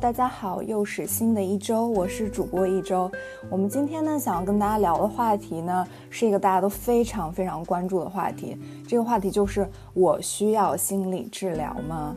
大家好，又是新的一周，我是主播一周。我们今天呢，想要跟大家聊的话题呢，是一个大家都非常非常关注的话题。这个话题就是我需要心理治疗吗？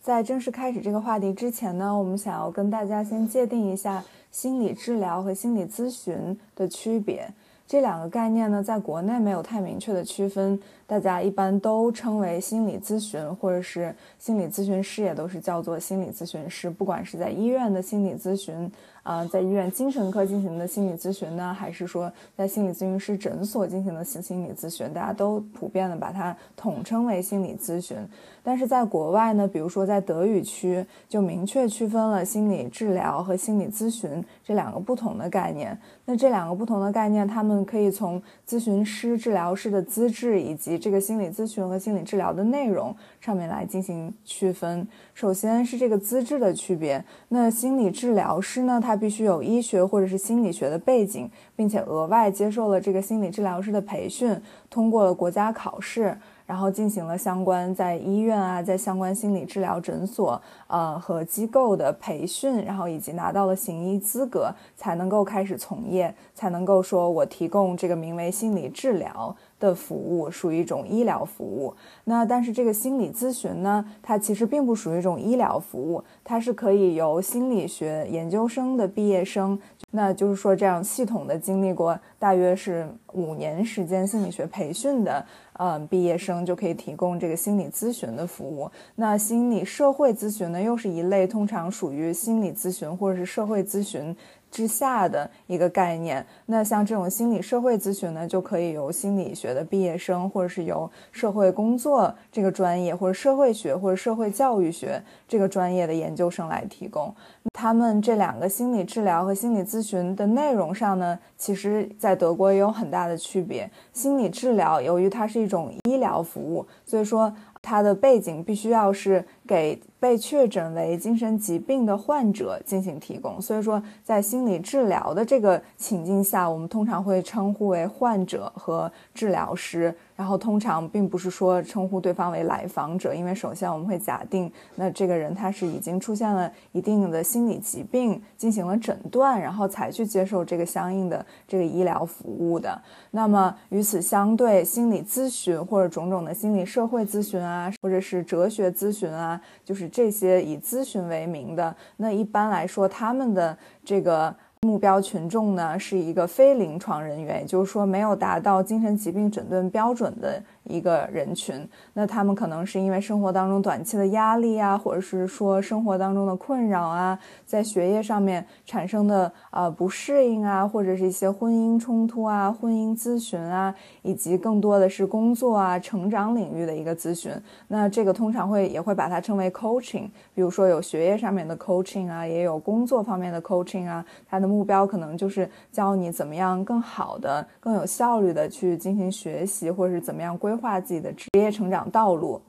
在正式开始这个话题之前呢，我们想要跟大家先界定一下心理治疗和心理咨询的区别。这两个概念呢，在国内没有太明确的区分，大家一般都称为心理咨询，或者是心理咨询师，也都是叫做心理咨询师。不管是在医院的心理咨询，啊，在医院精神科进行的心理咨询呢，还是说在心理咨询师诊所进行的心心理咨询，大家都普遍的把它统称为心理咨询。但是在国外呢，比如说在德语区，就明确区分了心理治疗和心理咨询这两个不同的概念。那这两个不同的概念，他们可以从咨询师、治疗师的资质以及这个心理咨询和心理治疗的内容上面来进行区分。首先是这个资质的区别。那心理治疗师呢，他他必须有医学或者是心理学的背景，并且额外接受了这个心理治疗师的培训，通过了国家考试。然后进行了相关在医院啊，在相关心理治疗诊所呃和机构的培训，然后以及拿到了行医资格，才能够开始从业，才能够说我提供这个名为心理治疗的服务，属于一种医疗服务。那但是这个心理咨询呢，它其实并不属于一种医疗服务，它是可以由心理学研究生的毕业生，那就是说这样系统的经历过大约是五年时间心理学培训的。嗯，毕业生就可以提供这个心理咨询的服务。那心理社会咨询呢，又是一类通常属于心理咨询或者是社会咨询之下的一个概念。那像这种心理社会咨询呢，就可以由心理学的毕业生，或者是由社会工作这个专业，或者社会学或者社会教育学这个专业的研究生来提供。他们这两个心理治疗和心理咨询的内容上呢，其实在德国也有很大的区别。心理治疗由于它是一种医疗服务，所以说它的背景必须要是给被确诊为精神疾病的患者进行提供。所以说，在心理治疗的这个情境下，我们通常会称呼为患者和治疗师。然后通常并不是说称呼对方为来访者，因为首先我们会假定，那这个人他是已经出现了一定的心理疾病，进行了诊断，然后才去接受这个相应的这个医疗服务的。那么与此相对，心理咨询或者种种的心理社会咨询啊，或者是哲学咨询啊，就是这些以咨询为名的，那一般来说他们的这个。目标群众呢是一个非临床人员，也就是说没有达到精神疾病诊断标准的。一个人群，那他们可能是因为生活当中短期的压力啊，或者是说生活当中的困扰啊，在学业上面产生的呃不适应啊，或者是一些婚姻冲突啊、婚姻咨询啊，以及更多的是工作啊、成长领域的一个咨询。那这个通常会也会把它称为 coaching，比如说有学业上面的 coaching 啊，也有工作方面的 coaching 啊，它的目标可能就是教你怎么样更好的、更有效率的去进行学习，或者是怎么样规。规划自己的职业成长道路。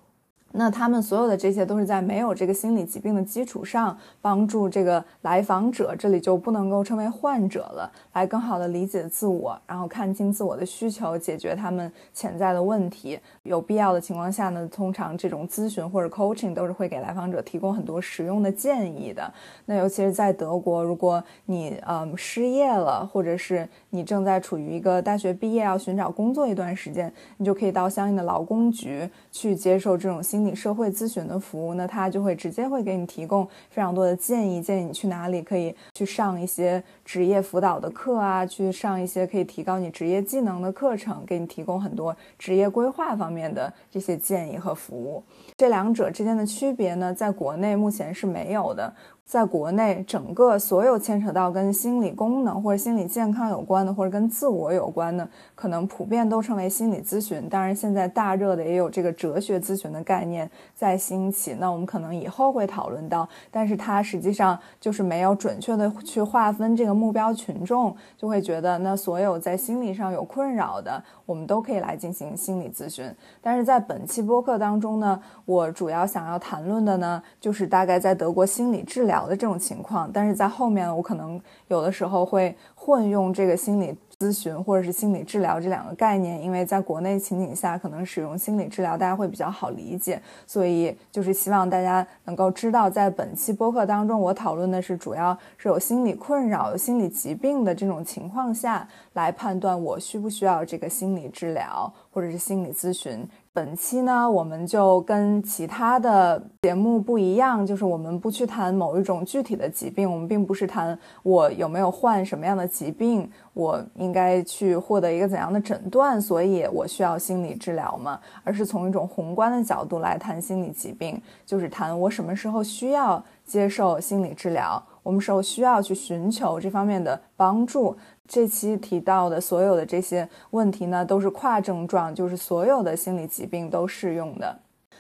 那他们所有的这些都是在没有这个心理疾病的基础上，帮助这个来访者，这里就不能够称为患者了，来更好的理解自我，然后看清自我的需求，解决他们潜在的问题。有必要的情况下呢，通常这种咨询或者 coaching 都是会给来访者提供很多实用的建议的。那尤其是在德国，如果你嗯失业了，或者是你正在处于一个大学毕业要寻找工作一段时间，你就可以到相应的劳工局去接受这种心。你社会咨询的服务，那他就会直接会给你提供非常多的建议，建议你去哪里可以去上一些职业辅导的课啊，去上一些可以提高你职业技能的课程，给你提供很多职业规划方面的这些建议和服务。这两者之间的区别呢，在国内目前是没有的。在国内，整个所有牵扯到跟心理功能或者心理健康有关的，或者跟自我有关的，可能普遍都称为心理咨询。当然，现在大热的也有这个哲学咨询的概念在兴起。那我们可能以后会讨论到，但是它实际上就是没有准确的去划分这个目标群众，就会觉得那所有在心理上有困扰的，我们都可以来进行心理咨询。但是在本期播客当中呢，我主要想要谈论的呢，就是大概在德国心理治疗。聊的这种情况，但是在后面我可能有的时候会混用这个心理咨询或者是心理治疗这两个概念，因为在国内情景下，可能使用心理治疗大家会比较好理解，所以就是希望大家能够知道，在本期播客当中，我讨论的是主要是有心理困扰、有心理疾病的这种情况下来判断我需不需要这个心理治疗或者是心理咨询。本期呢，我们就跟其他的节目不一样，就是我们不去谈某一种具体的疾病，我们并不是谈我有没有患什么样的疾病，我应该去获得一个怎样的诊断，所以我需要心理治疗吗？而是从一种宏观的角度来谈心理疾病，就是谈我什么时候需要接受心理治疗，我们时候需要去寻求这方面的帮助。这期提到的所有的这些问题呢，都是跨症状，就是所有的心理疾病都适用的。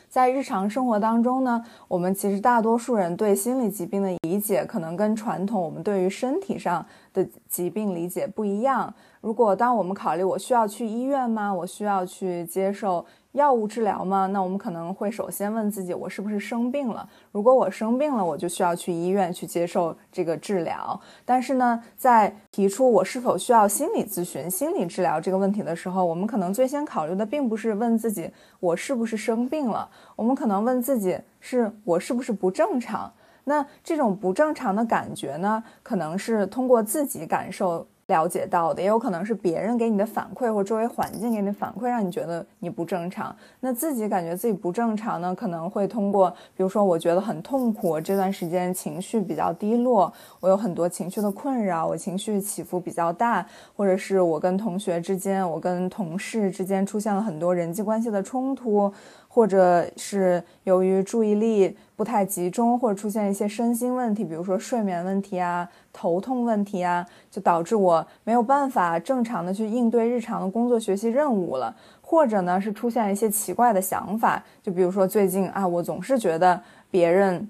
在日常生活当中呢，我们其实大多数人对心理疾病的理解，可能跟传统我们对于身体上的疾病理解不一样。如果当我们考虑我需要去医院吗？我需要去接受。药物治疗吗？那我们可能会首先问自己，我是不是生病了？如果我生病了，我就需要去医院去接受这个治疗。但是呢，在提出我是否需要心理咨询、心理治疗这个问题的时候，我们可能最先考虑的并不是问自己我是不是生病了，我们可能问自己是我是不是不正常。那这种不正常的感觉呢，可能是通过自己感受。了解到的也有可能是别人给你的反馈，或周围环境给你的反馈，让你觉得你不正常。那自己感觉自己不正常呢？可能会通过，比如说，我觉得很痛苦，这段时间情绪比较低落，我有很多情绪的困扰，我情绪起伏比较大，或者是我跟同学之间，我跟同事之间出现了很多人际关系的冲突。或者是由于注意力不太集中，或者出现一些身心问题，比如说睡眠问题啊、头痛问题啊，就导致我没有办法正常的去应对日常的工作、学习任务了。或者呢，是出现一些奇怪的想法，就比如说最近啊，我总是觉得别人。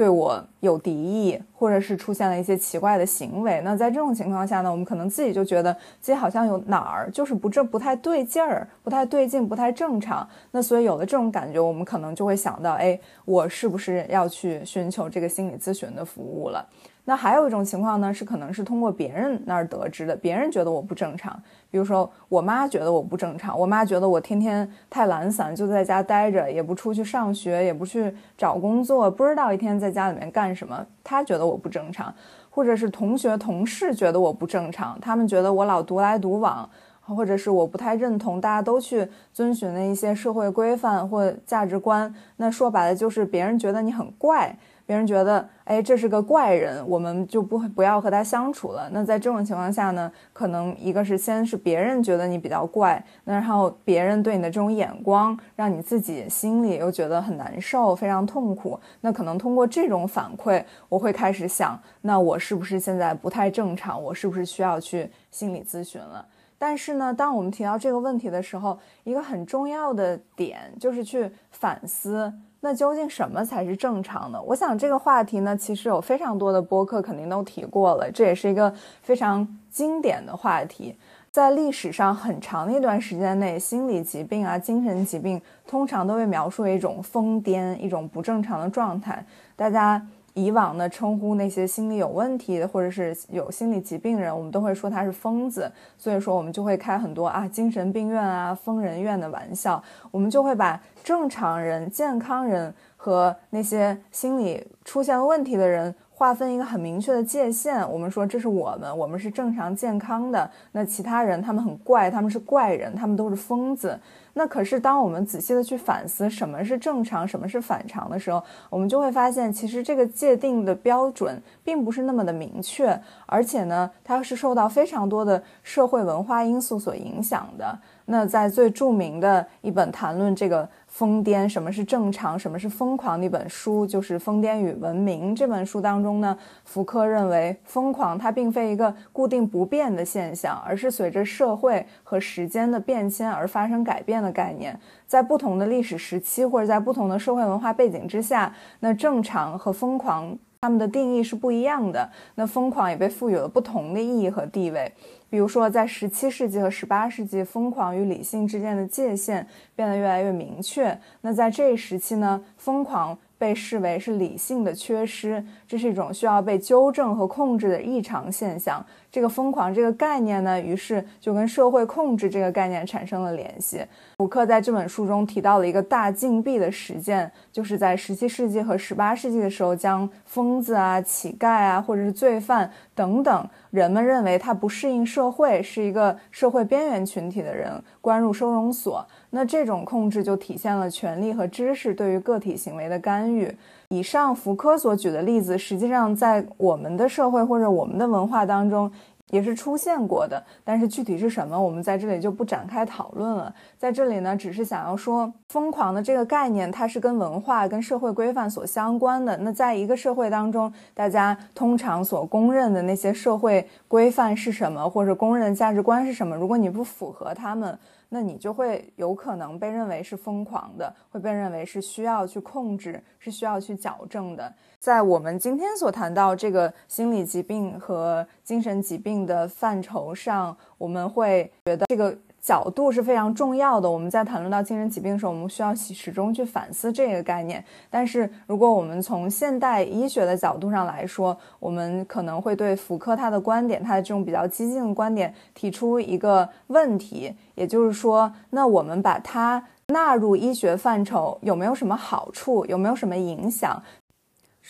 对我有敌意，或者是出现了一些奇怪的行为，那在这种情况下呢，我们可能自己就觉得自己好像有哪儿就是不正、不太对劲儿、不太对劲、不太正常。那所以有了这种感觉，我们可能就会想到，哎，我是不是要去寻求这个心理咨询的服务了？那还有一种情况呢，是可能是通过别人那儿得知的，别人觉得我不正常。比如说，我妈觉得我不正常，我妈觉得我天天太懒散，就在家待着，也不出去上学，也不去找工作，不知道一天在家里面干什么。她觉得我不正常，或者是同学同事觉得我不正常，他们觉得我老独来独往，或者是我不太认同大家都去遵循的一些社会规范或价值观。那说白了就是别人觉得你很怪。别人觉得，哎，这是个怪人，我们就不不要和他相处了。那在这种情况下呢，可能一个是先是别人觉得你比较怪，那然后别人对你的这种眼光，让你自己心里又觉得很难受，非常痛苦。那可能通过这种反馈，我会开始想，那我是不是现在不太正常？我是不是需要去心理咨询了？但是呢，当我们提到这个问题的时候，一个很重要的点就是去反思。那究竟什么才是正常的？我想这个话题呢，其实有非常多的播客肯定都提过了，这也是一个非常经典的话题。在历史上很长的一段时间内，心理疾病啊、精神疾病通常都被描述为一种疯癫、一种不正常的状态。大家。以往呢，称呼那些心理有问题的或者是有心理疾病人，我们都会说他是疯子。所以说，我们就会开很多啊精神病院啊、疯人院的玩笑。我们就会把正常人、健康人和那些心理出现问题的人。划分一个很明确的界限，我们说这是我们，我们是正常健康的。那其他人他们很怪，他们是怪人，他们都是疯子。那可是当我们仔细的去反思什么是正常，什么是反常的时候，我们就会发现，其实这个界定的标准并不是那么的明确，而且呢，它是受到非常多的社会文化因素所影响的。那在最著名的一本谈论这个。疯癫，什么是正常，什么是疯狂的一本书，就是《疯癫与文明》这本书当中呢，福柯认为，疯狂它并非一个固定不变的现象，而是随着社会和时间的变迁而发生改变的概念。在不同的历史时期，或者在不同的社会文化背景之下，那正常和疯狂。他们的定义是不一样的，那疯狂也被赋予了不同的意义和地位。比如说，在十七世纪和十八世纪，疯狂与理性之间的界限变得越来越明确。那在这一时期呢，疯狂被视为是理性的缺失，这是一种需要被纠正和控制的异常现象。这个疯狂这个概念呢，于是就跟社会控制这个概念产生了联系。福克在这本书中提到了一个大禁闭的实践，就是在十七世纪和十八世纪的时候，将疯子啊、乞丐啊，或者是罪犯等等人们认为他不适应社会，是一个社会边缘群体的人，关入收容所。那这种控制就体现了权力和知识对于个体行为的干预。以上福柯所举的例子，实际上在我们的社会或者我们的文化当中也是出现过的，但是具体是什么，我们在这里就不展开讨论了。在这里呢，只是想要说，疯狂的这个概念，它是跟文化、跟社会规范所相关的。那在一个社会当中，大家通常所公认的那些社会规范是什么，或者公认的价值观是什么？如果你不符合他们，那你就会有可能被认为是疯狂的，会被认为是需要去控制，是需要去矫正的。在我们今天所谈到这个心理疾病和精神疾病的范畴上，我们会觉得这个。角度是非常重要的。我们在谈论到精神疾病的时候，我们需要始终去反思这个概念。但是，如果我们从现代医学的角度上来说，我们可能会对福柯他的观点，他的这种比较激进的观点提出一个问题，也就是说，那我们把它纳入医学范畴有没有什么好处，有没有什么影响？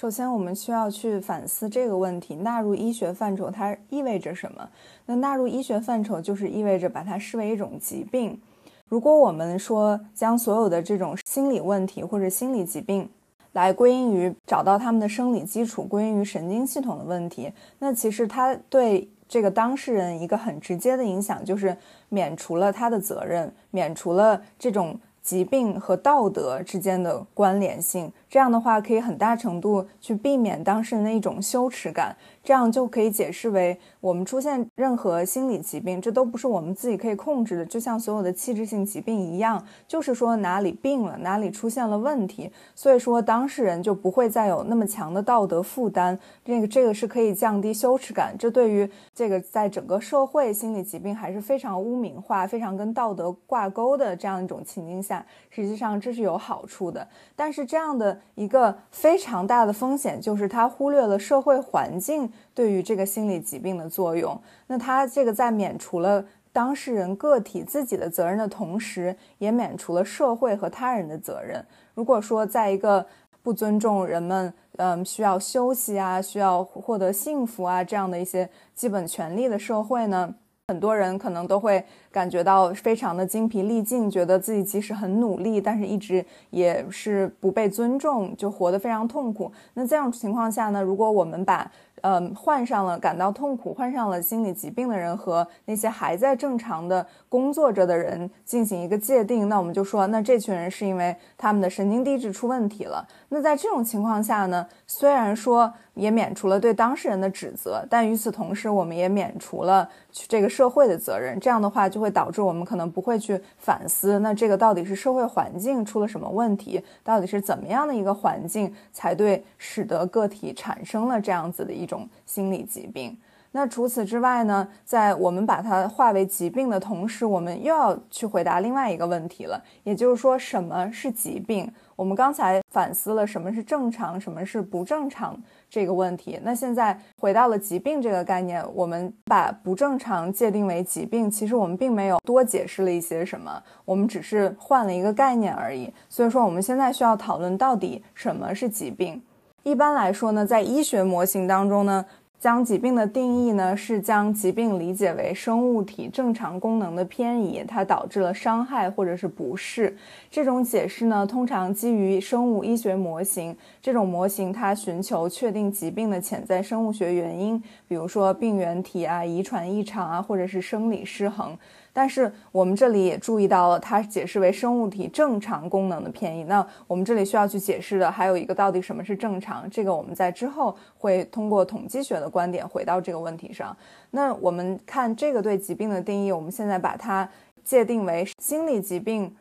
首先，我们需要去反思这个问题：纳入医学范畴它意味着什么？那纳入医学范畴就是意味着把它视为一种疾病。如果我们说将所有的这种心理问题或者心理疾病来归因于找到他们的生理基础，归因于神经系统的问题，那其实它对这个当事人一个很直接的影响就是免除了他的责任，免除了这种疾病和道德之间的关联性。这样的话，可以很大程度去避免当事人的一种羞耻感。这样就可以解释为，我们出现任何心理疾病，这都不是我们自己可以控制的，就像所有的器质性疾病一样，就是说哪里病了，哪里出现了问题，所以说当事人就不会再有那么强的道德负担。这个这个是可以降低羞耻感，这对于这个在整个社会心理疾病还是非常污名化、非常跟道德挂钩的这样一种情境下，实际上这是有好处的。但是这样的一个非常大的风险就是它忽略了社会环境。对于这个心理疾病的作用，那他这个在免除了当事人个体自己的责任的同时，也免除了社会和他人的责任。如果说在一个不尊重人们，嗯，需要休息啊，需要获得幸福啊这样的一些基本权利的社会呢？很多人可能都会感觉到非常的精疲力尽，觉得自己即使很努力，但是一直也是不被尊重，就活得非常痛苦。那这样情况下呢？如果我们把嗯，患上了感到痛苦、患上了心理疾病的人和那些还在正常的工作着的人进行一个界定，那我们就说，那这群人是因为他们的神经递质出问题了。那在这种情况下呢，虽然说也免除了对当事人的指责，但与此同时，我们也免除了去这个社会的责任。这样的话，就会导致我们可能不会去反思，那这个到底是社会环境出了什么问题？到底是怎么样的一个环境才对，使得个体产生了这样子的一种心理疾病？那除此之外呢，在我们把它化为疾病的同时，我们又要去回答另外一个问题了，也就是说，什么是疾病？我们刚才反思了什么是正常，什么是不正常这个问题。那现在回到了疾病这个概念，我们把不正常界定为疾病，其实我们并没有多解释了一些什么，我们只是换了一个概念而已。所以说，我们现在需要讨论到底什么是疾病。一般来说呢，在医学模型当中呢。将疾病的定义呢，是将疾病理解为生物体正常功能的偏移，它导致了伤害或者是不适。这种解释呢，通常基于生物医学模型。这种模型它寻求确定疾病的潜在生物学原因，比如说病原体啊、遗传异常啊，或者是生理失衡。但是我们这里也注意到了，它解释为生物体正常功能的偏移。那我们这里需要去解释的还有一个，到底什么是正常？这个我们在之后会通过统计学的观点回到这个问题上。那我们看这个对疾病的定义，我们现在把它界定为心理疾病。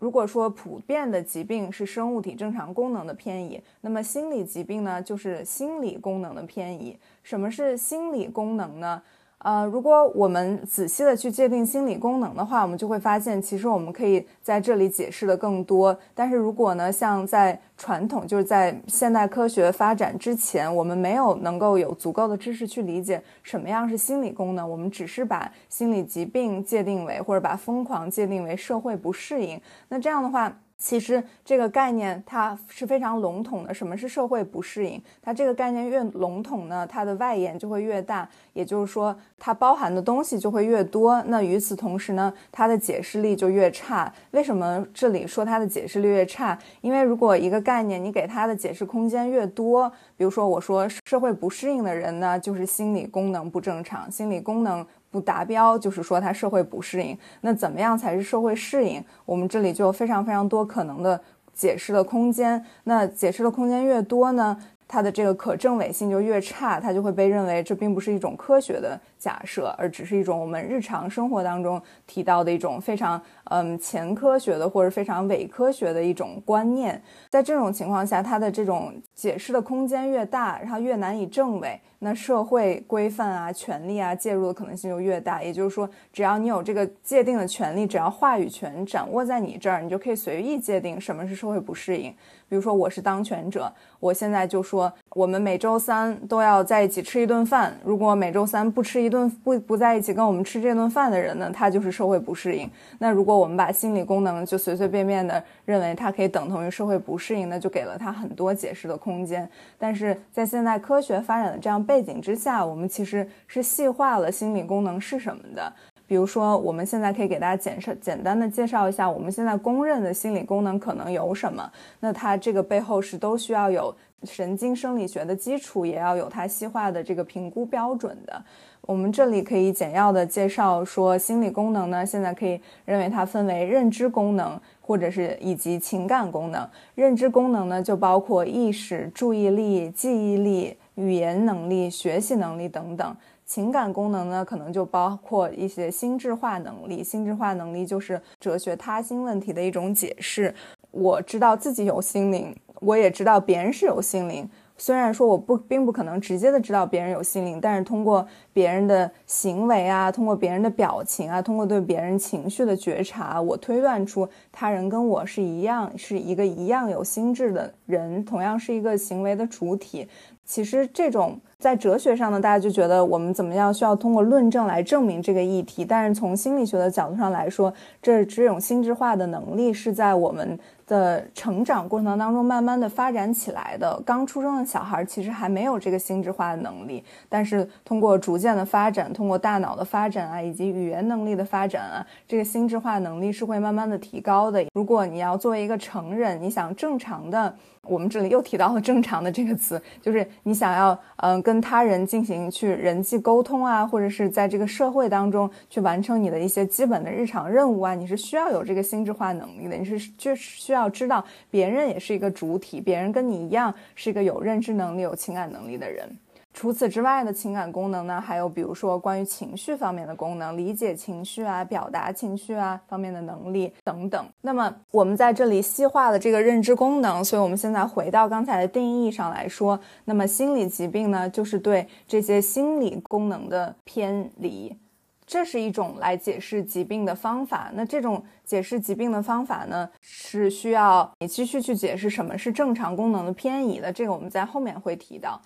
如果说普遍的疾病是生物体正常功能的偏移，那么心理疾病呢，就是心理功能的偏移。什么是心理功能呢？呃，如果我们仔细的去界定心理功能的话，我们就会发现，其实我们可以在这里解释的更多。但是如果呢，像在传统，就是在现代科学发展之前，我们没有能够有足够的知识去理解什么样是心理功能，我们只是把心理疾病界定为，或者把疯狂界定为社会不适应。那这样的话。其实这个概念它是非常笼统的。什么是社会不适应？它这个概念越笼统呢，它的外延就会越大，也就是说，它包含的东西就会越多。那与此同时呢，它的解释力就越差。为什么这里说它的解释力越差？因为如果一个概念你给它的解释空间越多，比如说我说社会不适应的人呢，就是心理功能不正常，心理功能。不达标，就是说他社会不适应。那怎么样才是社会适应？我们这里就有非常非常多可能的解释的空间。那解释的空间越多呢？它的这个可证伪性就越差，它就会被认为这并不是一种科学的假设，而只是一种我们日常生活当中提到的一种非常嗯前科学的或者非常伪科学的一种观念。在这种情况下，它的这种解释的空间越大，然后越难以证伪，那社会规范啊、权利啊介入的可能性就越大。也就是说，只要你有这个界定的权利，只要话语权掌握在你这儿，你就可以随意界定什么是社会不适应。比如说，我是当权者，我现在就说，我们每周三都要在一起吃一顿饭。如果每周三不吃一顿，不不在一起跟我们吃这顿饭的人呢，他就是社会不适应。那如果我们把心理功能就随随便便的认为它可以等同于社会不适应，那就给了他很多解释的空间。但是在现在科学发展的这样背景之下，我们其实是细化了心理功能是什么的。比如说，我们现在可以给大家简绍简单的介绍一下，我们现在公认的心理功能可能有什么？那它这个背后是都需要有神经生理学的基础，也要有它细化的这个评估标准的。我们这里可以简要的介绍说，心理功能呢，现在可以认为它分为认知功能，或者是以及情感功能。认知功能呢，就包括意识、注意力、记忆力、语言能力、学习能力等等。情感功能呢，可能就包括一些心智化能力。心智化能力就是哲学他心问题的一种解释。我知道自己有心灵，我也知道别人是有心灵。虽然说我不并不可能直接的知道别人有心灵，但是通过别人的行为啊，通过别人的表情啊，通过对别人情绪的觉察，我推断出他人跟我是一样，是一个一样有心智的人，同样是一个行为的主体。其实这种在哲学上呢，大家就觉得我们怎么样需要通过论证来证明这个议题，但是从心理学的角度上来说，这这种心智化的能力是在我们。的成长过程当中，慢慢的发展起来的。刚出生的小孩其实还没有这个心智化的能力，但是通过逐渐的发展，通过大脑的发展啊，以及语言能力的发展啊，这个心智化能力是会慢慢的提高的。如果你要作为一个成人，你想正常的。我们这里又提到了“正常的”这个词，就是你想要嗯跟他人进行去人际沟通啊，或者是在这个社会当中去完成你的一些基本的日常任务啊，你是需要有这个心智化能力的，你是就需要知道别人也是一个主体，别人跟你一样是一个有认知能力、有情感能力的人。除此之外的情感功能呢，还有比如说关于情绪方面的功能，理解情绪啊、表达情绪啊方面的能力等等。那么我们在这里细化了这个认知功能，所以我们现在回到刚才的定义上来说，那么心理疾病呢，就是对这些心理功能的偏离，这是一种来解释疾病的方法。那这种解释疾病的方法呢，是需要你继续去解释什么是正常功能的偏移的，这个我们在后面会提到。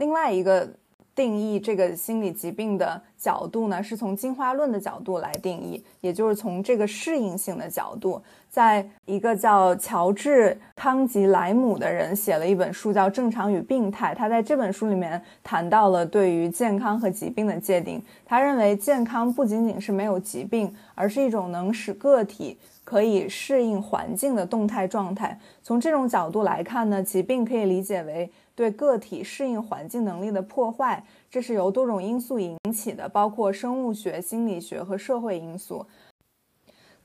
另外一个定义这个心理疾病的角度呢，是从进化论的角度来定义，也就是从这个适应性的角度。在一个叫乔治康吉莱姆的人写了一本书，叫《正常与病态》。他在这本书里面谈到了对于健康和疾病的界定。他认为健康不仅仅是没有疾病，而是一种能使个体可以适应环境的动态状态。从这种角度来看呢，疾病可以理解为。对个体适应环境能力的破坏，这是由多种因素引起的，包括生物学、心理学和社会因素。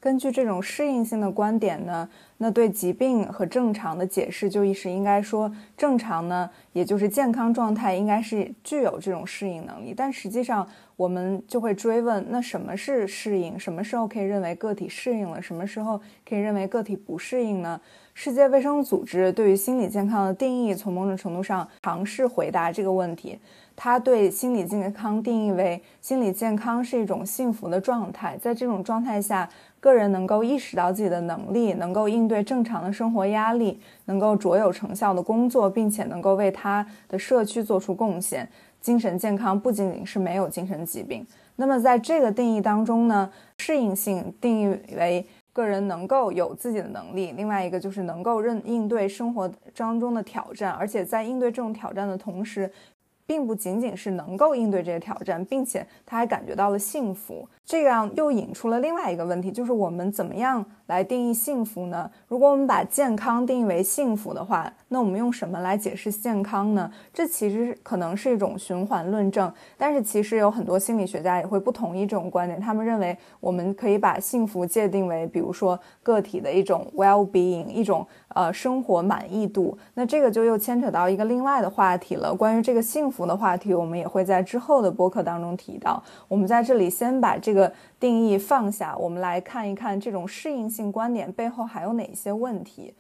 根据这种适应性的观点呢，那对疾病和正常的解释就是应该说，正常呢，也就是健康状态应该是具有这种适应能力。但实际上，我们就会追问，那什么是适应？什么时候可以认为个体适应了？什么时候可以认为个体不适应呢？世界卫生组织对于心理健康的定义，从某种程度上尝试回答这个问题。他对心理健康定义为：心理健康是一种幸福的状态，在这种状态下，个人能够意识到自己的能力，能够应对正常的生活压力，能够卓有成效的工作，并且能够为他的社区做出贡献。精神健康不仅仅是没有精神疾病。那么，在这个定义当中呢，适应性定义为个人能够有自己的能力，另外一个就是能够认应对生活当中的挑战，而且在应对这种挑战的同时。并不仅仅是能够应对这些挑战，并且他还感觉到了幸福，这样又引出了另外一个问题，就是我们怎么样来定义幸福呢？如果我们把健康定义为幸福的话，那我们用什么来解释健康呢？这其实可能是一种循环论证，但是其实有很多心理学家也会不同意这种观点，他们认为我们可以把幸福界定为，比如说个体的一种 well-being，一种。呃，生活满意度，那这个就又牵扯到一个另外的话题了。关于这个幸福的话题，我们也会在之后的播客当中提到。我们在这里先把这个定义放下，我们来看一看这种适应性观点背后还有哪些问题。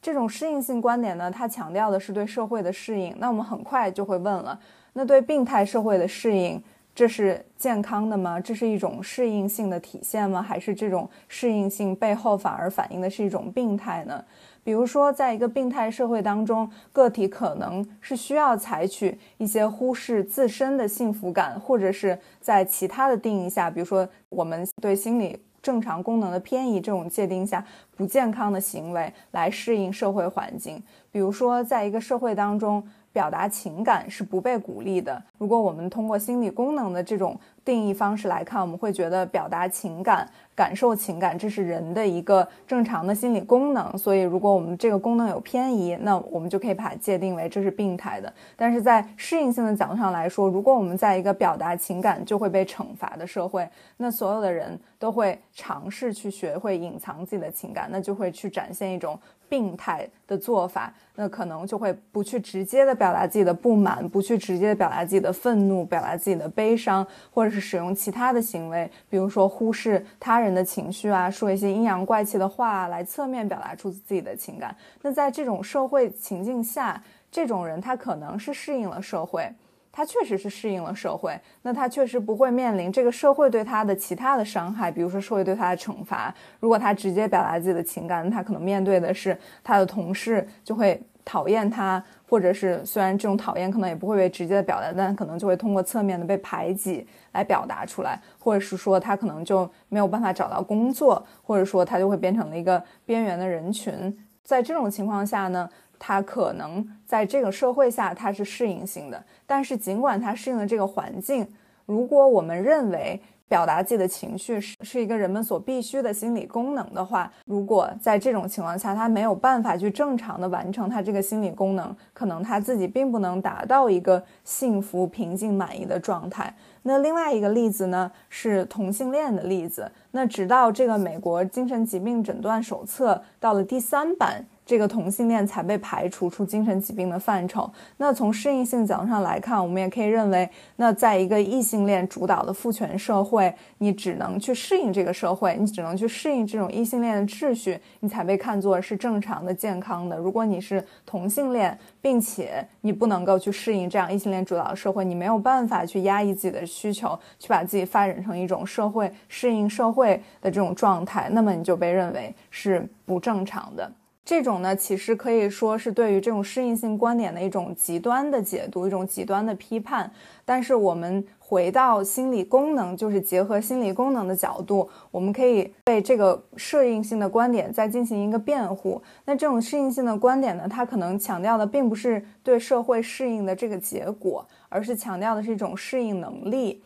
这种适应性观点呢，它强调的是对社会的适应。那我们很快就会问了，那对病态社会的适应，这是健康的吗？这是一种适应性的体现吗？还是这种适应性背后反而反映的是一种病态呢？比如说，在一个病态社会当中，个体可能是需要采取一些忽视自身的幸福感，或者是在其他的定义下，比如说我们对心理正常功能的偏移这种界定下，不健康的行为来适应社会环境。比如说，在一个社会当中。表达情感是不被鼓励的。如果我们通过心理功能的这种定义方式来看，我们会觉得表达情感、感受情感，这是人的一个正常的心理功能。所以，如果我们这个功能有偏移，那我们就可以把它界定为这是病态的。但是在适应性的角度上来说，如果我们在一个表达情感就会被惩罚的社会，那所有的人都会尝试去学会隐藏自己的情感，那就会去展现一种。病态的做法，那可能就会不去直接的表达自己的不满，不去直接的表达自己的愤怒，表达自己的悲伤，或者是使用其他的行为，比如说忽视他人的情绪啊，说一些阴阳怪气的话来侧面表达出自己的情感。那在这种社会情境下，这种人他可能是适应了社会。他确实是适应了社会，那他确实不会面临这个社会对他的其他的伤害，比如说社会对他的惩罚。如果他直接表达自己的情感，他可能面对的是他的同事就会讨厌他，或者是虽然这种讨厌可能也不会被直接的表达，但可能就会通过侧面的被排挤来表达出来，或者是说他可能就没有办法找到工作，或者说他就会变成了一个边缘的人群。在这种情况下呢？他可能在这个社会下，他是适应性的。但是，尽管他适应了这个环境，如果我们认为表达自己的情绪是是一个人们所必须的心理功能的话，如果在这种情况下，他没有办法去正常的完成他这个心理功能，可能他自己并不能达到一个幸福、平静、满意的状态。那另外一个例子呢，是同性恋的例子。那直到这个美国精神疾病诊断手册到了第三版。这个同性恋才被排除出精神疾病的范畴。那从适应性角度上来看，我们也可以认为，那在一个异性恋主导的父权社会，你只能去适应这个社会，你只能去适应这种异性恋的秩序，你才被看作是正常的、健康的。如果你是同性恋，并且你不能够去适应这样异性恋主导的社会，你没有办法去压抑自己的需求，去把自己发展成一种社会适应社会的这种状态，那么你就被认为是不正常的。这种呢，其实可以说是对于这种适应性观点的一种极端的解读，一种极端的批判。但是我们回到心理功能，就是结合心理功能的角度，我们可以对这个适应性的观点再进行一个辩护。那这种适应性的观点呢，它可能强调的并不是对社会适应的这个结果，而是强调的是一种适应能力。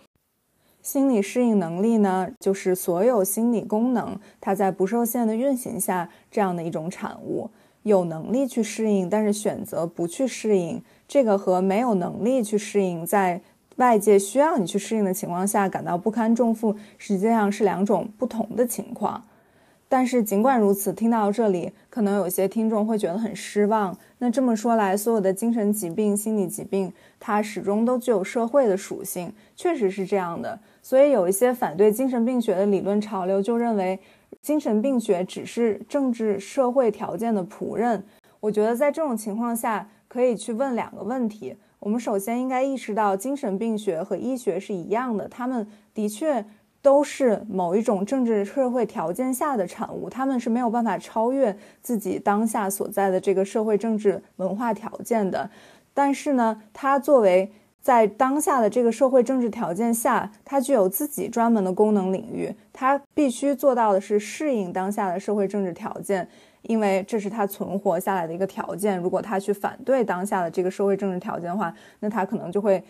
心理适应能力呢，就是所有心理功能它在不受限的运行下这样的一种产物。有能力去适应，但是选择不去适应，这个和没有能力去适应，在外界需要你去适应的情况下感到不堪重负，实际上是两种不同的情况。但是尽管如此，听到这里，可能有些听众会觉得很失望。那这么说来，所有的精神疾病、心理疾病，它始终都具有社会的属性，确实是这样的。所以有一些反对精神病学的理论潮流就认为，精神病学只是政治社会条件的仆人。我觉得在这种情况下，可以去问两个问题。我们首先应该意识到，精神病学和医学是一样的，他们的确都是某一种政治社会条件下的产物，他们是没有办法超越自己当下所在的这个社会政治文化条件的。但是呢，它作为在当下的这个社会政治条件下，它具有自己专门的功能领域，它必须做到的是适应当下的社会政治条件。因为这是他存活下来的一个条件。如果他去反对当下的这个社会政治条件的话，那他可能就会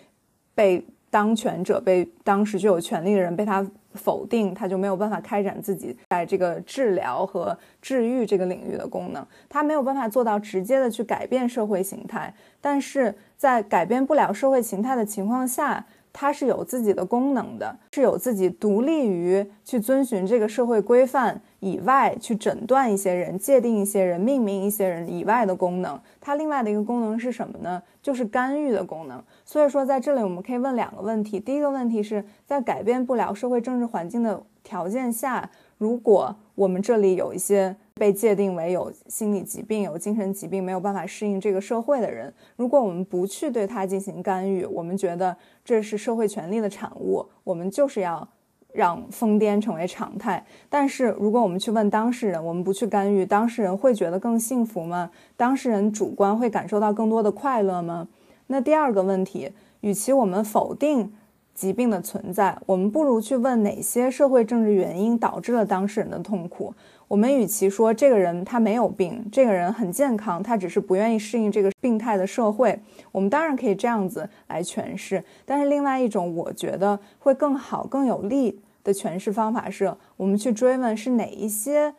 被当权者、被当时就有权力的人被他否定，他就没有办法开展自己在这个治疗和治愈这个领域的功能。他没有办法做到直接的去改变社会形态，但是在改变不了社会形态的情况下。它是有自己的功能的，是有自己独立于去遵循这个社会规范以外，去诊断一些人、界定一些人、命名一些人以外的功能。它另外的一个功能是什么呢？就是干预的功能。所以说，在这里我们可以问两个问题：第一个问题是在改变不了社会政治环境的条件下，如果我们这里有一些。被界定为有心理疾病、有精神疾病，没有办法适应这个社会的人，如果我们不去对他进行干预，我们觉得这是社会权力的产物，我们就是要让疯癫成为常态。但是，如果我们去问当事人，我们不去干预，当事人会觉得更幸福吗？当事人主观会感受到更多的快乐吗？那第二个问题，与其我们否定疾病的存在，我们不如去问哪些社会政治原因导致了当事人的痛苦。我们与其说这个人他没有病，这个人很健康，他只是不愿意适应这个病态的社会，我们当然可以这样子来诠释。但是另外一种，我觉得会更好、更有利的诠释方法是，我们去追问是哪一些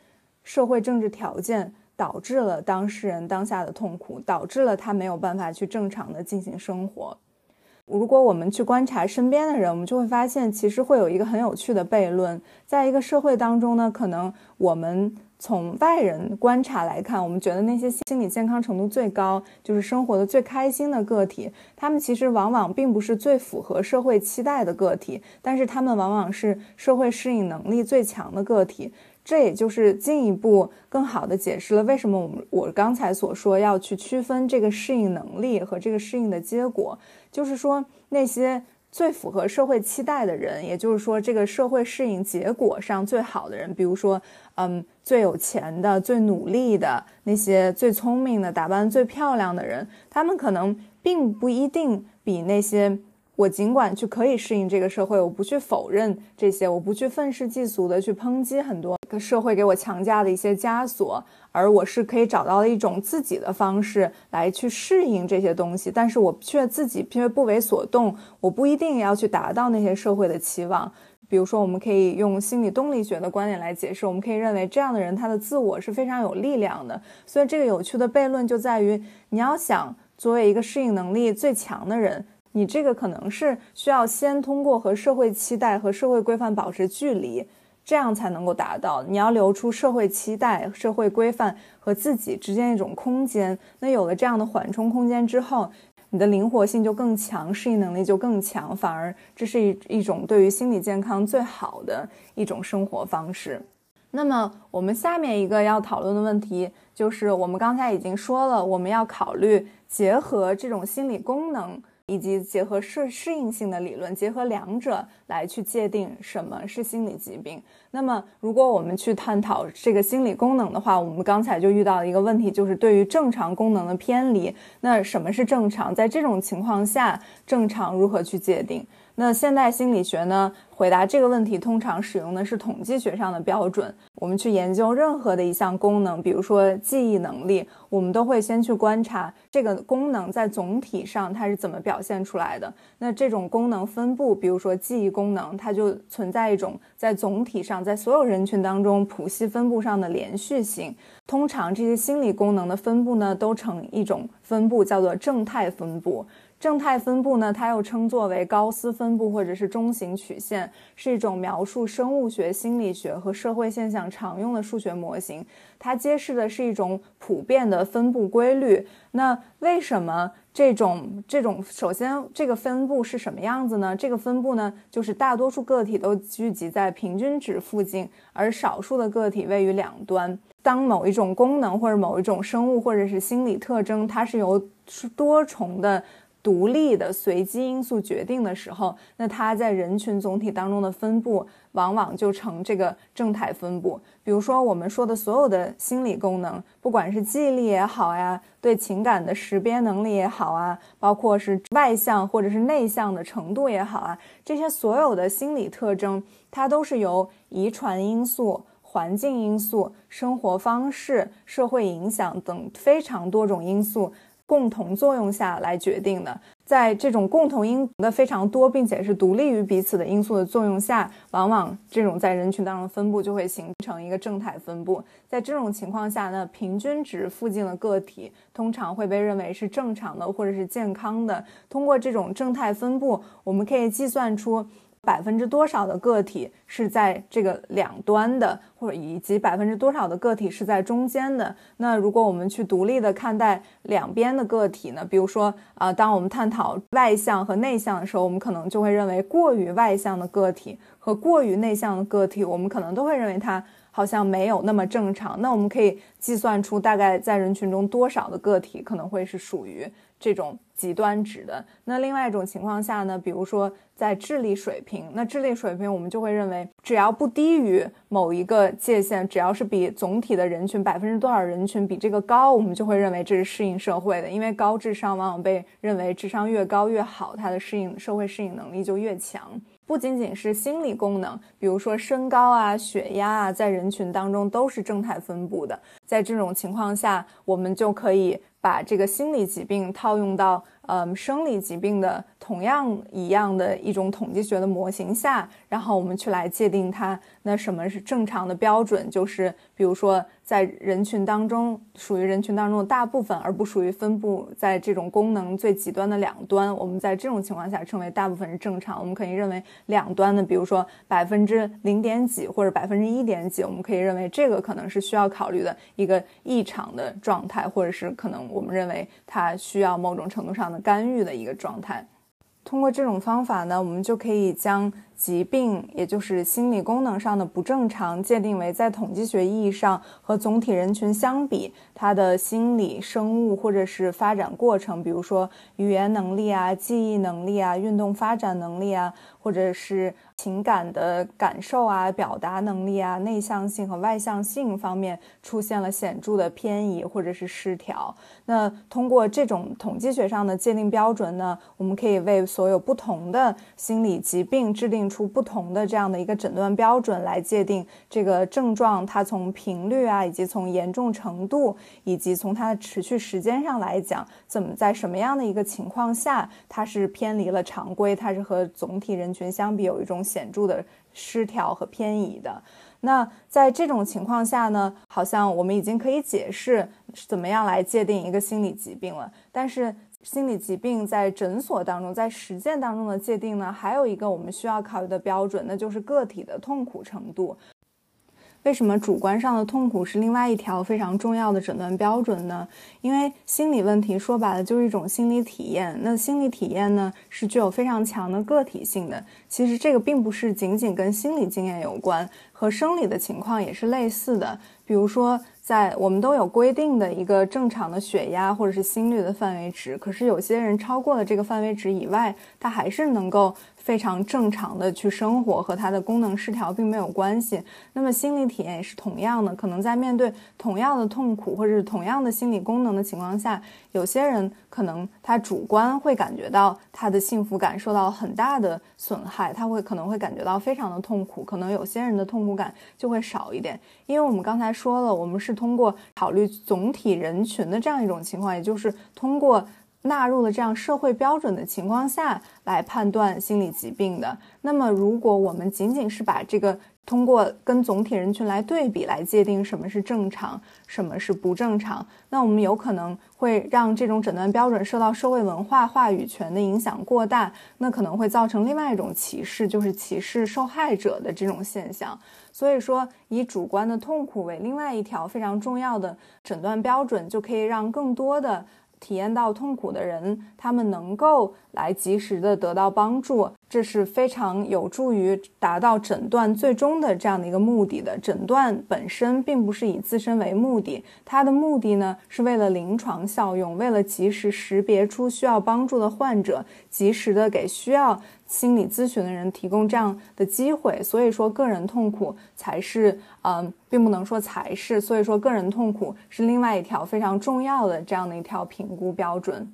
社会政治条件导致了当事人当下的痛苦，导致了他没有办法去正常的进行生活。如果我们去观察身边的人，我们就会发现，其实会有一个很有趣的悖论。在一个社会当中呢，可能我们从外人观察来看，我们觉得那些心理健康程度最高、就是生活的最开心的个体，他们其实往往并不是最符合社会期待的个体，但是他们往往是社会适应能力最强的个体。这也就是进一步更好的解释了为什么我们我刚才所说要去区分这个适应能力和这个适应的结果，就是说那些最符合社会期待的人，也就是说这个社会适应结果上最好的人，比如说，嗯，最有钱的、最努力的那些最聪明的、打扮最漂亮的人，他们可能并不一定比那些。我尽管去可以适应这个社会，我不去否认这些，我不去愤世嫉俗的去抨击很多个社会给我强加的一些枷锁，而我是可以找到了一种自己的方式来去适应这些东西，但是我却自己却不为所动，我不一定要去达到那些社会的期望。比如说，我们可以用心理动力学的观点来解释，我们可以认为这样的人他的自我是非常有力量的。所以这个有趣的悖论就在于，你要想作为一个适应能力最强的人。你这个可能是需要先通过和社会期待和社会规范保持距离，这样才能够达到。你要留出社会期待、社会规范和自己之间一种空间。那有了这样的缓冲空间之后，你的灵活性就更强，适应能力就更强，反而这是一一种对于心理健康最好的一种生活方式。那么我们下面一个要讨论的问题就是，我们刚才已经说了，我们要考虑结合这种心理功能。以及结合适适应性的理论，结合两者来去界定什么是心理疾病。那么，如果我们去探讨这个心理功能的话，我们刚才就遇到了一个问题，就是对于正常功能的偏离。那什么是正常？在这种情况下，正常如何去界定？那现代心理学呢？回答这个问题，通常使用的是统计学上的标准。我们去研究任何的一项功能，比如说记忆能力，我们都会先去观察这个功能在总体上它是怎么表现出来的。那这种功能分布，比如说记忆功能，它就存在一种在总体上，在所有人群当中谱系分布上的连续性。通常这些心理功能的分布呢，都成一种分布，叫做正态分布。正态分布呢，它又称作为高斯分布或者是中型曲线，是一种描述生物学、心理学和社会现象常用的数学模型。它揭示的是一种普遍的分布规律。那为什么这种这种，首先这个分布是什么样子呢？这个分布呢，就是大多数个体都聚集在平均值附近，而少数的个体位于两端。当某一种功能或者某一种生物或者是心理特征，它是由多重的。独立的随机因素决定的时候，那它在人群总体当中的分布往往就成这个正态分布。比如说，我们说的所有的心理功能，不管是记忆力也好呀，对情感的识别能力也好啊，包括是外向或者是内向的程度也好啊，这些所有的心理特征，它都是由遗传因素、环境因素、生活方式、社会影响等非常多种因素。共同作用下来决定的，在这种共同因的非常多，并且是独立于彼此的因素的作用下，往往这种在人群当中分布就会形成一个正态分布。在这种情况下呢，平均值附近的个体通常会被认为是正常的或者是健康的。通过这种正态分布，我们可以计算出。百分之多少的个体是在这个两端的，或者以及百分之多少的个体是在中间的？那如果我们去独立的看待两边的个体呢？比如说，啊，当我们探讨外向和内向的时候，我们可能就会认为过于外向的个体和过于内向的个体，我们可能都会认为它好像没有那么正常。那我们可以计算出大概在人群中多少的个体可能会是属于。这种极端值的，那另外一种情况下呢，比如说在智力水平，那智力水平我们就会认为，只要不低于某一个界限，只要是比总体的人群百分之多少人群比这个高，我们就会认为这是适应社会的，因为高智商往往被认为智商越高越好，它的适应社会适应能力就越强。不仅仅是心理功能，比如说身高啊、血压啊，在人群当中都是正态分布的。在这种情况下，我们就可以。把这个心理疾病套用到嗯生理疾病的同样一样的一种统计学的模型下，然后我们去来界定它。那什么是正常的标准？就是比如说在人群当中，属于人群当中的大部分，而不属于分布在这种功能最极端的两端。我们在这种情况下称为大部分是正常。我们可以认为两端的，比如说百分之零点几或者百分之一点几，我们可以认为这个可能是需要考虑的一个异常的状态，或者是可能。我们认为它需要某种程度上的干预的一个状态。通过这种方法呢，我们就可以将疾病，也就是心理功能上的不正常，界定为在统计学意义上和总体人群相比，他的心理、生物或者是发展过程，比如说语言能力啊、记忆能力啊、运动发展能力啊，或者是。情感的感受啊，表达能力啊，内向性和外向性方面出现了显著的偏移或者是失调。那通过这种统计学上的界定标准呢，我们可以为所有不同的心理疾病制定出不同的这样的一个诊断标准，来界定这个症状它从频率啊，以及从严重程度，以及从它的持续时间上来讲，怎么在什么样的一个情况下它是偏离了常规，它是和总体人群相比有一种。显著的失调和偏移的，那在这种情况下呢，好像我们已经可以解释怎么样来界定一个心理疾病了。但是心理疾病在诊所当中，在实践当中的界定呢，还有一个我们需要考虑的标准，那就是个体的痛苦程度。为什么主观上的痛苦是另外一条非常重要的诊断标准呢？因为心理问题说白了就是一种心理体验，那心理体验呢是具有非常强的个体性的。其实这个并不是仅仅跟心理经验有关，和生理的情况也是类似的。比如说，在我们都有规定的一个正常的血压或者是心率的范围值，可是有些人超过了这个范围值以外，他还是能够。非常正常的去生活和它的功能失调并没有关系。那么心理体验也是同样的，可能在面对同样的痛苦或者是同样的心理功能的情况下，有些人可能他主观会感觉到他的幸福感受到很大的损害，他会可能会感觉到非常的痛苦。可能有些人的痛苦感就会少一点，因为我们刚才说了，我们是通过考虑总体人群的这样一种情况，也就是通过。纳入了这样社会标准的情况下来判断心理疾病的。那么，如果我们仅仅是把这个通过跟总体人群来对比来界定什么是正常，什么是不正常，那我们有可能会让这种诊断标准受到社会文化话语权的影响过大，那可能会造成另外一种歧视，就是歧视受害者的这种现象。所以说，以主观的痛苦为另外一条非常重要的诊断标准，就可以让更多的。体验到痛苦的人，他们能够来及时的得到帮助，这是非常有助于达到诊断最终的这样的一个目的的。诊断本身并不是以自身为目的，它的目的呢是为了临床效用，为了及时识别出需要帮助的患者，及时的给需要心理咨询的人提供这样的机会。所以说，个人痛苦才是，嗯，并不能说才是。所以说，个人痛苦是另外一条非常重要的这样的一条评估标准。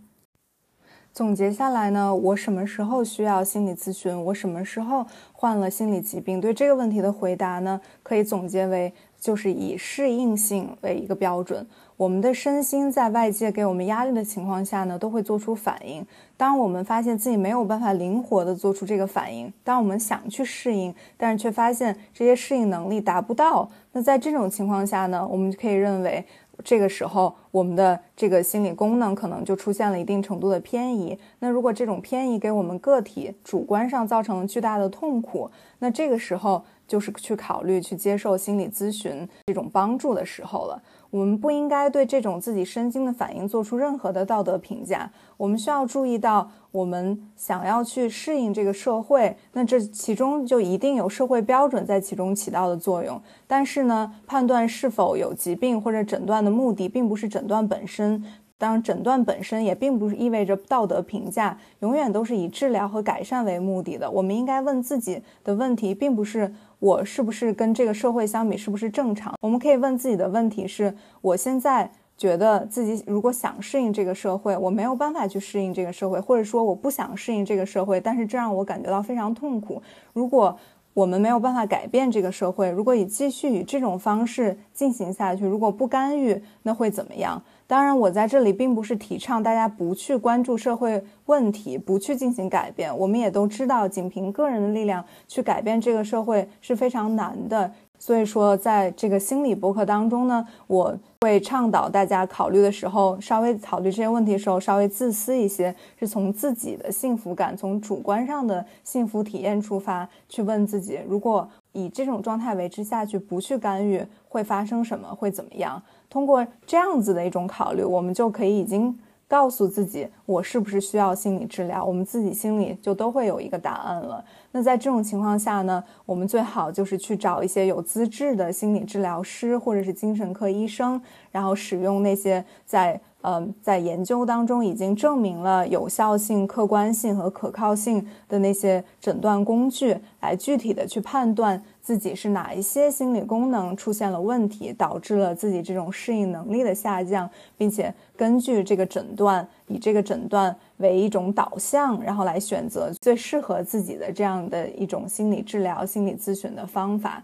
总结下来呢，我什么时候需要心理咨询？我什么时候患了心理疾病？对这个问题的回答呢，可以总结为就是以适应性为一个标准。我们的身心在外界给我们压力的情况下呢，都会做出反应。当我们发现自己没有办法灵活的做出这个反应，当我们想去适应，但是却发现这些适应能力达不到，那在这种情况下呢，我们就可以认为。这个时候，我们的这个心理功能可能就出现了一定程度的偏移。那如果这种偏移给我们个体主观上造成了巨大的痛苦，那这个时候就是去考虑去接受心理咨询这种帮助的时候了。我们不应该对这种自己身心的反应做出任何的道德评价。我们需要注意到，我们想要去适应这个社会，那这其中就一定有社会标准在其中起到的作用。但是呢，判断是否有疾病或者诊断的目的，并不是诊断本身。当然，诊断本身也并不是意味着道德评价，永远都是以治疗和改善为目的的。我们应该问自己的问题，并不是我是不是跟这个社会相比是不是正常。我们可以问自己的问题是：我现在觉得自己如果想适应这个社会，我没有办法去适应这个社会，或者说我不想适应这个社会，但是这让我感觉到非常痛苦。如果我们没有办法改变这个社会，如果以继续以这种方式进行下去，如果不干预，那会怎么样？当然，我在这里并不是提倡大家不去关注社会问题，不去进行改变。我们也都知道，仅凭个人的力量去改变这个社会是非常难的。所以说，在这个心理博客当中呢，我会倡导大家考虑的时候，稍微考虑这些问题的时候，稍微自私一些，是从自己的幸福感、从主观上的幸福体验出发，去问自己：如果以这种状态维持下去，不去干预，会发生什么？会怎么样？通过这样子的一种考虑，我们就可以已经告诉自己，我是不是需要心理治疗？我们自己心里就都会有一个答案了。那在这种情况下呢，我们最好就是去找一些有资质的心理治疗师或者是精神科医生，然后使用那些在。嗯，在研究当中已经证明了有效性、客观性和可靠性的那些诊断工具，来具体的去判断自己是哪一些心理功能出现了问题，导致了自己这种适应能力的下降，并且根据这个诊断，以这个诊断为一种导向，然后来选择最适合自己的这样的一种心理治疗、心理咨询的方法。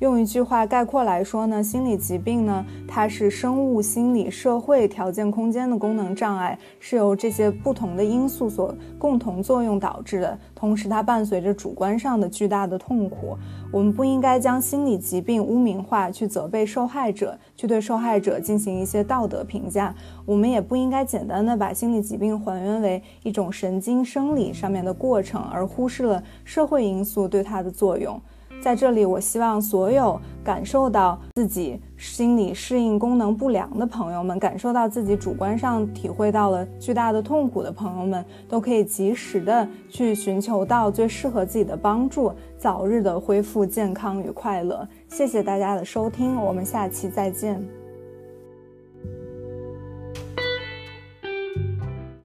用一句话概括来说呢，心理疾病呢，它是生物、心理、社会条件空间的功能障碍，是由这些不同的因素所共同作用导致的。同时，它伴随着主观上的巨大的痛苦。我们不应该将心理疾病污名化，去责备受害者，去对受害者进行一些道德评价。我们也不应该简单的把心理疾病还原为一种神经生理上面的过程，而忽视了社会因素对它的作用。在这里，我希望所有感受到自己心理适应功能不良的朋友们，感受到自己主观上体会到了巨大的痛苦的朋友们，都可以及时的去寻求到最适合自己的帮助，早日的恢复健康与快乐。谢谢大家的收听，我们下期再见。